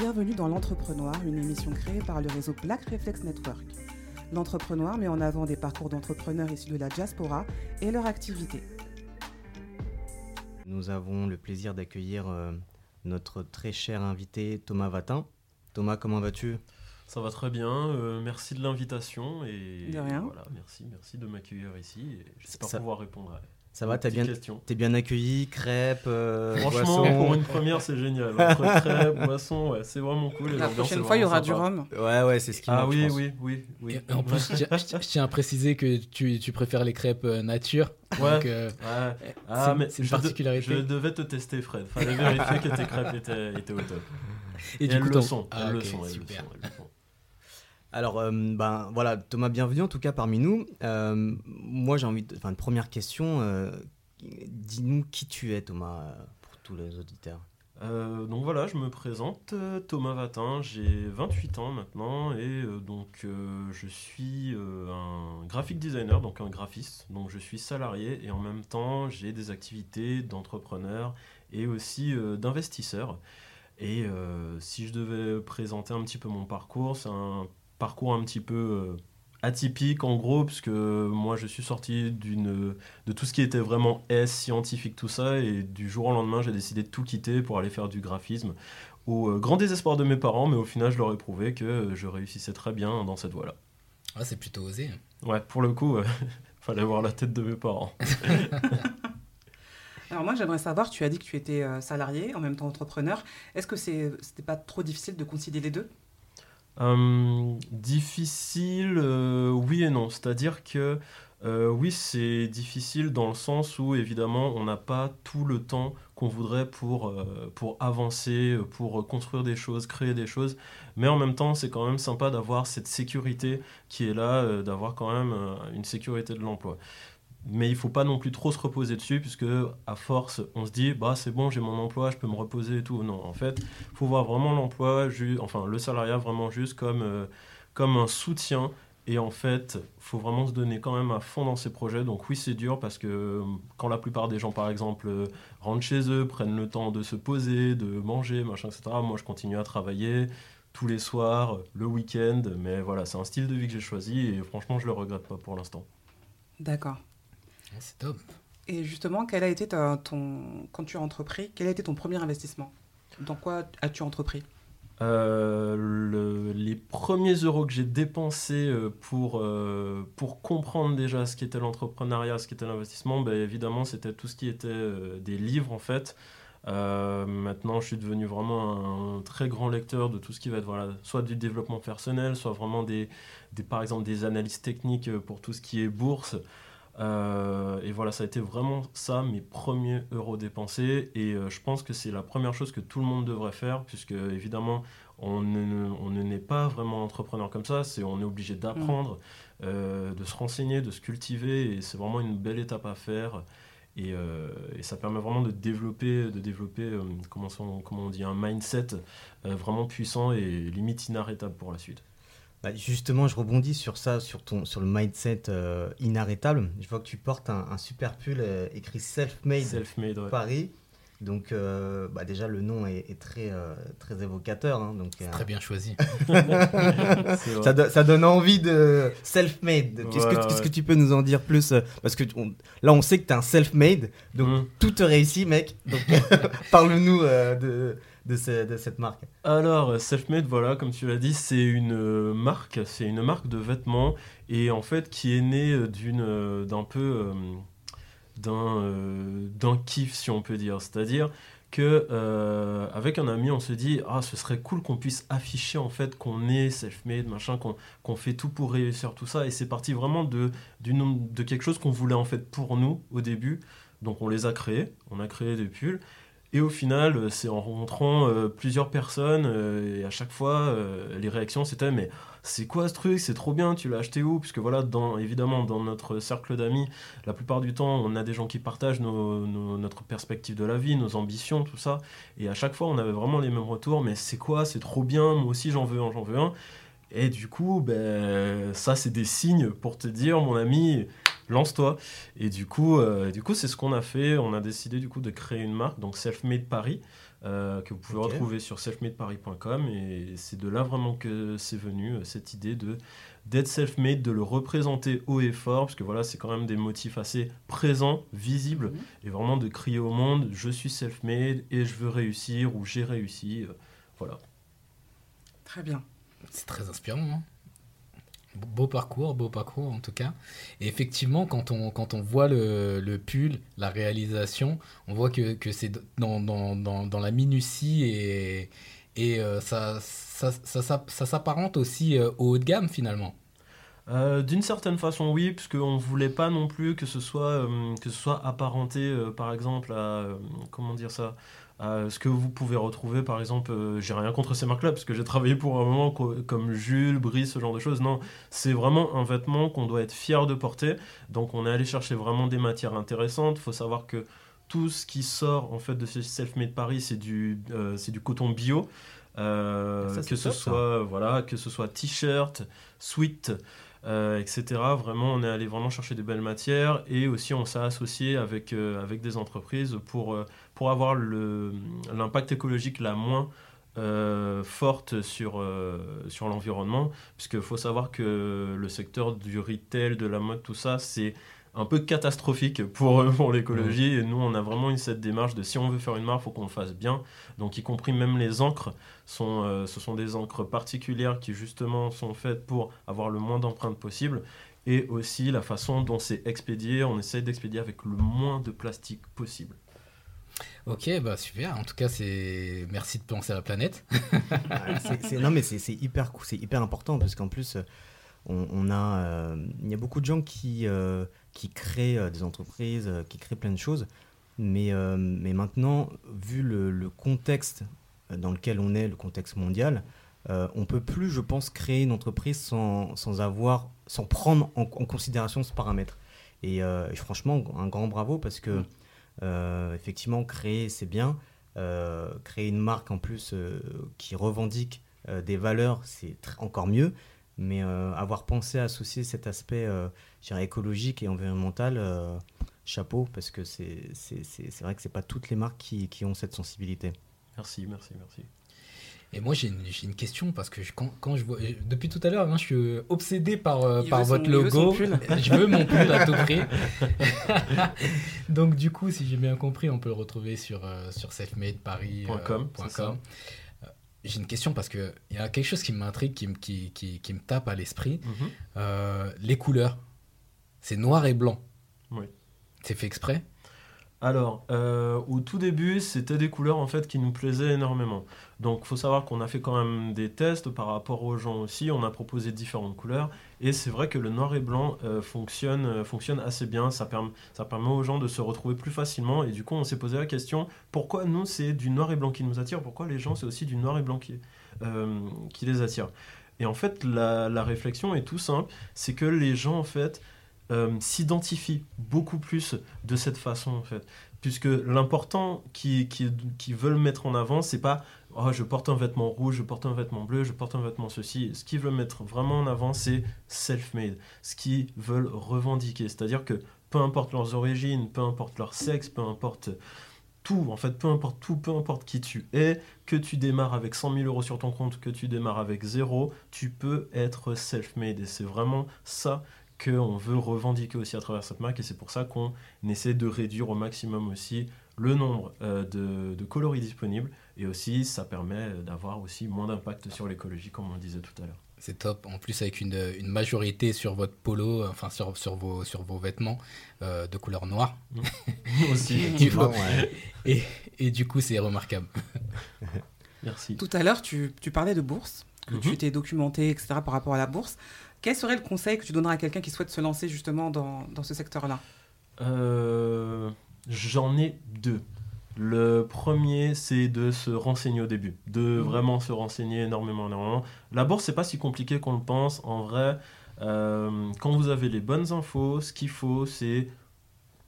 Bienvenue dans l'Entrepreneur, une émission créée par le réseau Black Reflex Network. L'Entrepreneur met en avant des parcours d'entrepreneurs issus de la diaspora et leur activité. Nous avons le plaisir d'accueillir euh, notre très cher invité Thomas Vatin. Thomas, comment vas-tu? Ça va très bien, euh, merci de l'invitation et De rien. voilà, merci, merci de m'accueillir ici. et J'espère Ça- pouvoir répondre à Ça va, t'as bien, t'es bien accueilli, crêpes, euh, Franchement, boissons pour une première, c'est génial. Entre crêpes, boissons, ouais, c'est vraiment cool. La prochaine fois, il y aura du rhum. Ouais, ouais, c'est ce qui Ah oui, oui, oui, oui. Et en plus, je tiens, je tiens- je tiens à préciser que tu, tu préfères les crêpes euh, nature. Ouais. Donc, euh, Ouais. Ah, c'est- mais c'est une de- particularité. je devais te tester, Fred. Fallait vérifier que tes crêpes étaient, étaient au top. et, Et, du elles coup, le sont. Ah, elles ok, le sont, elles le sont, elles le sont. Alors, euh, ben voilà, Thomas, bienvenue en tout cas parmi nous. Euh, moi, j'ai envie de. Enfin, une première question. euh, Dis-nous qui tu es, Thomas, pour tous les auditeurs. Donc voilà, je me présente, Thomas Vatin, j'ai 28 ans maintenant et donc je suis un graphic designer, donc un graphiste. Donc je suis salarié et en même temps j'ai des activités d'entrepreneur et aussi d'investisseur. Et si je devais présenter un petit peu mon parcours, c'est un parcours un petit peu euh, atypique en gros, puisque moi je suis sorti d'une de tout ce qui était vraiment S, scientifique, tout ça, et du jour au lendemain, j'ai décidé de tout quitter pour aller faire du graphisme, au euh, grand désespoir de mes parents, mais au final, je leur ai prouvé que euh, je réussissais très bien dans cette voie-là. Ah, c'est plutôt osé. Ouais, pour le coup, euh, fallait voir la tête de mes parents. Alors moi, j'aimerais savoir, tu as dit que tu étais euh, salarié, en même temps entrepreneur. Est-ce que c'est, c'était pas trop difficile de concilier les deux? Euh, difficile, euh, oui et non. C'est-à-dire que euh, oui, c'est difficile dans le sens où évidemment on n'a pas tout le temps qu'on voudrait pour, pour avancer, pour construire des choses, créer des choses. Mais en même temps, c'est quand même sympa d'avoir cette sécurité qui est là, d'avoir quand même une sécurité de l'emploi. Mais il faut pas non plus trop se reposer dessus, puisque à force, on se dit, bah c'est bon, j'ai mon emploi, je peux me reposer et tout. Non, en fait, faut voir vraiment l'emploi, enfin le salariat vraiment juste comme, euh, comme un soutien. Et en fait, faut vraiment se donner quand même à fond dans ces projets. Donc oui, c'est dur parce que euh, quand la plupart des gens, par exemple, euh, rentrent chez eux, prennent le temps de se poser, de manger, machin, etc. Moi, je continue à travailler tous les soirs, le week-end. Mais voilà, c'est un style de vie que j'ai choisi et franchement, je le regrette pas pour l'instant. D'accord. Ah, C'est top. Et justement, quel a été ta- ton, quand tu as entrepris, quel a été ton premier investissement? Dans quoi as-tu entrepris? Euh, le- les premiers euros que j'ai dépensés euh, pour, euh, pour comprendre déjà ce qu'était l'entrepreneuriat, ce qu'était l'investissement, ben, évidemment, c'était tout ce qui était euh, des livres en fait. Euh, maintenant, je suis devenu vraiment un très grand lecteur de tout ce qui va être voilà, soit du développement personnel, soit vraiment des, des, par exemple des analyses techniques pour tout ce qui est bourse. Euh, et voilà, ça a été vraiment ça, mes premiers euros dépensés. Et euh, je pense que c'est la première chose que tout le monde devrait faire, puisque évidemment, on ne, on ne naît pas vraiment entrepreneur comme ça. C'est, on est obligé d'apprendre, euh, de se renseigner, de se cultiver. Et c'est vraiment une belle étape à faire. Et, et ça permet vraiment de développer, de développer comment, on, comment on dit, un mindset vraiment puissant et limite inarrêtable pour la suite. Bah, justement, je rebondis sur ça, sur, ton, sur le mindset euh, inarrêtable. Je vois que tu portes un, un super pull euh, écrit Self-Made ouais. Paris. Donc, euh, bah, déjà, le nom est, est très, euh, très évocateur. hein, donc, euh, Très bien choisi. Ça, do- ça donne envie de self-made. Qu'est-ce, Voilà, que, qu'est-ce ouais. que tu peux nous en dire plus Parce que on- là, on sait que tu es un self-made. Donc, Mm. tout te réussit, mec. Donc, parle-nous euh, de, de, ce- de cette marque. Alors, Selfmade, voilà, comme tu l'as dit, c'est une marque, c'est une marque de vêtements et en fait qui est née d'une, d'un peu, euh, d'un, euh, d'un kiff, si on peut dire. C'est-à-dire que euh, avec un ami, on se dit, ah, ce serait cool qu'on puisse afficher en fait qu'on est self-made, machin, qu'on, fait tout pour réussir tout ça. Et c'est parti vraiment de, de quelque chose qu'on voulait en fait pour nous au début. Donc on les a créés, on a créé des pulls. Et au final, euh, c'est en rencontrant euh, plusieurs personnes, euh, et à chaque fois, les réactions c'était Mais c'est quoi ce truc? C'est trop bien, tu l'as acheté où? Puisque voilà, dans, évidemment, dans notre cercle d'amis, la plupart du temps, on a des gens qui partagent notre perspective de la vie, nos ambitions, tout ça. Et à chaque fois, on avait vraiment les mêmes retours Mais c'est quoi? C'est trop bien, moi aussi j'en veux un, j'en veux un. Et du coup, ben, ça, c'est des signes pour te dire, mon ami, lance-toi. Et du coup, euh, du coup, c'est ce qu'on a fait. On a décidé du coup de créer une marque, donc Selfmade Paris, euh, que vous pouvez retrouver sur selfmadeparis.com. Et c'est de là vraiment que c'est venu euh, cette idée de d'être self-made, de le représenter haut et fort, parce que voilà, c'est quand même des motifs assez présents, visibles, Mhm. et vraiment de crier au monde, je suis self-made et je veux réussir ou j'ai réussi. euh, Voilà. Très bien. C'est très inspirant. hein. Beau- parcours, beau parcours en tout cas. Et effectivement, quand on, quand on voit le, le pull, la réalisation, on voit que, que c'est dans, dans, dans, dans la minutie et, et euh, ça, ça, ça, ça- ça s'apparente aussi euh, au haut de gamme finalement. Euh, D'une certaine façon, oui, parce qu'on ne voulait pas non plus que ce soit, euh, que ce soit apparenté, euh, par exemple, à, comment dire ça, à ce que vous pouvez retrouver, par exemple, j'ai rien contre ces marques-là, parce que j'ai travaillé pour un moment co- comme Jules, Brice, ce genre de choses. Non, c'est vraiment un vêtement qu'on doit être fier de porter. Donc, on est allé chercher vraiment des matières intéressantes. Il faut savoir que tout ce qui sort en fait de ce Self-Made Paris, c'est du, c'est du coton bio. Ça, que ce top, soit voilà que ce soit t-shirt, sweat, etc. Vraiment, on est allé vraiment chercher des belles matières et aussi on s'est associé avec, euh, des entreprises pour, euh, pour avoir l'impact écologique la moins euh, forte sur, euh, sur l'environnement, puisqu'il faut savoir que le secteur du retail, de la mode, tout ça, c'est un peu catastrophique pour, pour l'écologie. Et nous, on a vraiment eu cette démarche de si on veut faire une marque, il faut qu'on le fasse bien. Donc, y compris même les encres, sont, euh, ce sont des encres particulières qui justement sont faites pour avoir le moins d'empreintes possible. Et aussi la façon dont c'est expédié, on essaye d'expédier avec le moins de plastique possible. Ok, bah super. En tout cas, c'est merci de penser à la planète. Ah, c'est- c'est- non mais c'est c'est hyper hyper important parce qu'en plus euh, on, on a euh, il y a beaucoup de gens qui euh, qui créent euh, des entreprises qui créent plein de choses. Mais mais maintenant vu le, le contexte dans lequel on est le contexte mondial euh, on peut plus je pense créer une entreprise sans, sans avoir sans prendre en, en considération ce paramètre. Et, euh, et franchement un grand bravo parce que euh, effectivement créer c'est bien. Créer une marque en plus qui revendique des valeurs, c'est encore mieux. Mais euh, avoir pensé à associer cet aspect euh, écologique et environnemental, euh, chapeau, parce que c'est c'est- c'est- c'est vrai que c'est pas toutes les marques qui, qui ont cette sensibilité. Merci, merci, merci. Et moi, j'ai une, j'ai une question parce que je- quand, quand je vois. Depuis tout à l'heure, hein, je suis obsédé par, euh, par votre son logo. je veux mon pull à tout prix. Donc, du coup, si j'ai bien compris, on peut le retrouver sur, euh, sur selfmadeparis.com. Point com, c'est ça. Euh, J'ai une question parce qu'il y a quelque chose qui m'intrigue, qui, me- qui, qui, qui me tape à l'esprit. Mhm. Euh, les couleurs. C'est noir et blanc. Oui. C'est fait exprès Alors, euh, au tout début, c'était des couleurs en fait qui nous plaisaient énormément. Donc, faut savoir qu'on a fait quand même des tests par rapport aux gens aussi. On a proposé différentes couleurs et c'est vrai que le noir et blanc euh, fonctionne, euh, fonctionne assez bien. Ça, perm- ça permet aux gens de se retrouver plus facilement. Et du coup, on s'est posé la question pourquoi nous c'est du noir et blanc qui nous attire? Pourquoi les gens c'est aussi du noir et blanc qui, les attire? Et en fait, la réflexion est tout simple c'est que les gens en fait euh, s'identifient beaucoup plus de cette façon en fait. Puisque l'important qui, qui, veulent mettre en avant c'est pas oh, je porte un vêtement rouge je porte un vêtement bleu je porte un vêtement ceci. Ce qu'ils veulent mettre vraiment en avant c'est self-made. Ce qu'ils veulent revendiquer. C'est à dire que peu importe leurs origines peu importe leur sexe peu importe tout en fait peu importe tout peu importe qui tu es que tu démarres avec 100 000 euros sur ton compte que tu démarres avec zéro tu peux être self-made. Et c'est vraiment ça qu'on veut revendiquer aussi à travers cette marque et c'est pour ça qu'on essaie de réduire au maximum aussi le nombre euh, de, de coloris disponibles et aussi ça permet d'avoir aussi moins d'impact sur l'écologie comme on le disait tout à l'heure. C'est top. En plus, avec une, une majorité sur votre polo, enfin sur, sur, vos, sur vos vêtements euh, de couleur noire. aussi. Tu vois. Ouais. Et, et du coup, c'est remarquable. Merci. Tout à l'heure, tu, tu parlais de bourse, que Mhm. tu t'es documenté, etc. par rapport à la bourse. Quel serait le conseil que tu donnerais à quelqu'un qui souhaite se lancer justement dans, dans ce secteur-là? Euh, J'en ai deux. Le premier, c'est de se renseigner au début, de Mhm. vraiment se renseigner énormément, énormément. La bourse, c'est pas si compliqué qu'on le pense. En vrai, euh, quand vous avez les bonnes infos, ce qu'il faut, c'est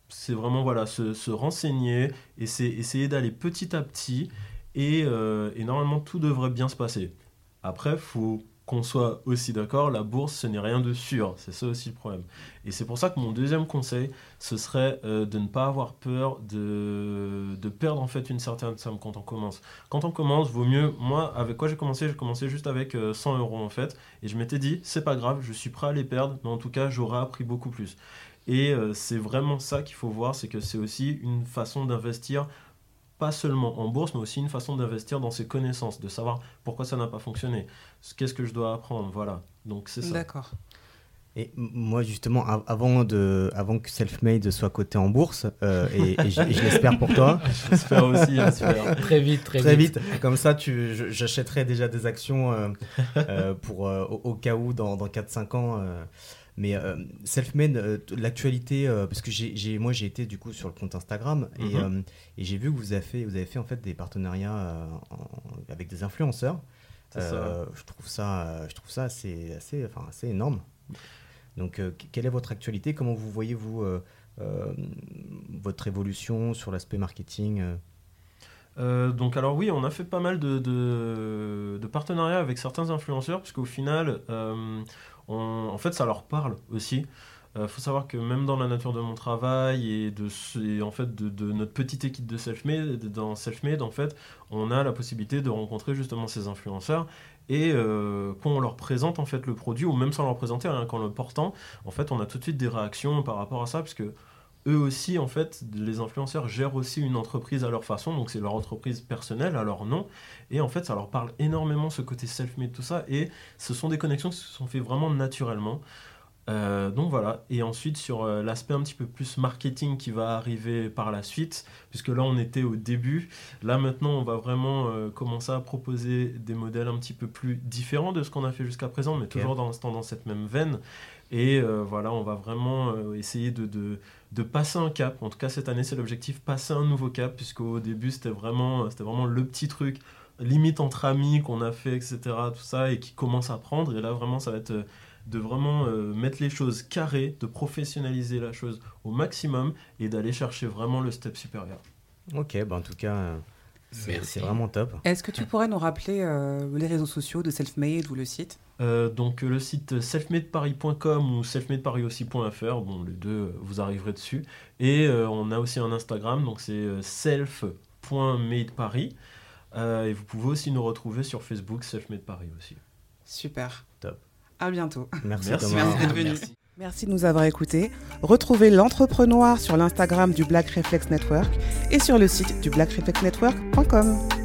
c'est vraiment voilà se, se renseigner et c'est essayer d'aller petit à petit et, euh, et normalement tout devrait bien se passer. Après, faut qu'on soit aussi d'accord, la bourse, ce n'est rien de sûr. C'est ça aussi le problème. Et c'est pour ça que mon deuxième conseil, ce serait euh, de ne pas avoir peur de, de, perdre en fait une certaine somme quand on commence. Quand on commence, vaut mieux. Moi, avec quoi j'ai commencé? J'ai commencé juste avec 100 euros en fait. Et je m'étais dit, c'est pas grave, je suis prêt à les perdre, mais en tout cas, j'aurais appris beaucoup plus. Et c'est vraiment ça qu'il faut voir, c'est que c'est aussi une façon d'investir pas seulement en bourse, mais aussi une façon d'investir dans ses connaissances, de savoir pourquoi ça n'a pas fonctionné, qu'est-ce que je dois apprendre, voilà. Donc c'est ça. D'accord. Et moi, justement, avant, de, avant que Selfmade soit coté en bourse, euh, et, je, l'espère pour toi. j'espère aussi, j'espère. très vite, très, très vite. Comme ça, j'achèterai déjà des actions euh, euh, pour, au, cas où, dans, dans 4-5 ans. Mais euh, Selfmade, euh, l'actualité, euh, parce que j'ai, moi j'ai été du coup sur le compte Instagram et, mhm. et j'ai vu que vous avez fait, vous avez fait en fait des partenariats avec des influenceurs. je trouve ça, je trouve ça assez, assez, enfin, assez énorme. Donc, quelle est votre actualité? Comment vous voyez vous votre évolution sur l'aspect marketing donc alors oui, on a fait pas mal de, de, de partenariats avec certains influenceurs, puisqu'au final, en fait, ça leur parle aussi. Il euh, faut savoir que même dans la nature de mon travail et de, en fait, de, notre petite équipe de Selfmade, dans Selfmade, en fait, on a la possibilité de rencontrer justement ces influenceurs et euh, quand on leur présente en fait le produit ou même sans leur présenter, rien qu'en le portant, en fait, on a tout de suite des réactions par rapport à ça parce que eux aussi, en fait, les influenceurs gèrent aussi une entreprise à leur façon, donc c'est leur entreprise personnelle, à leur nom, et en fait, ça leur parle énormément ce côté self-made, tout ça, et ce sont des connexions qui se sont faites vraiment naturellement. Euh, donc voilà, et ensuite sur euh, l'aspect un petit peu plus marketing qui va arriver par la suite, puisque là on était au début, là maintenant on va vraiment euh, commencer à proposer des modèles un petit peu plus différents de ce qu'on a fait jusqu'à présent, mais toujours dans, dans cette même veine. Et voilà, on va vraiment essayer de, de de passer un cap. En tout cas, cette année, c'est l'objectif, passer un nouveau cap, puisqu'au début, c'était vraiment, c'était vraiment le petit truc, limite entre amis qu'on a fait, etc., tout ça, et qui commence à prendre. Et là, vraiment, ça va être euh, de vraiment euh, mettre les choses carrées, de professionnaliser la chose au maximum et d'aller chercher vraiment le step supérieur. Ok, bah en tout cas, euh, c'est vraiment top. Est-ce que tu pourrais nous rappeler les réseaux sociaux de Selfmade ou le site? Euh, donc le site selfmadeparis.com ou selfmadeparis.fr, bon les deux vous arriverez dessus. Et euh, on a aussi un Instagram, donc c'est euh, self.madeparis. et vous pouvez aussi nous retrouver sur Facebook selfmadeparis aussi. Super. Top. À bientôt. Merci, Merci, d'être venu. Merci. de nous avoir écoutés. Retrouvez l'entrepreneur sur l'Instagram du Black Reflex Network et sur le site du blackreflexnetwork.com.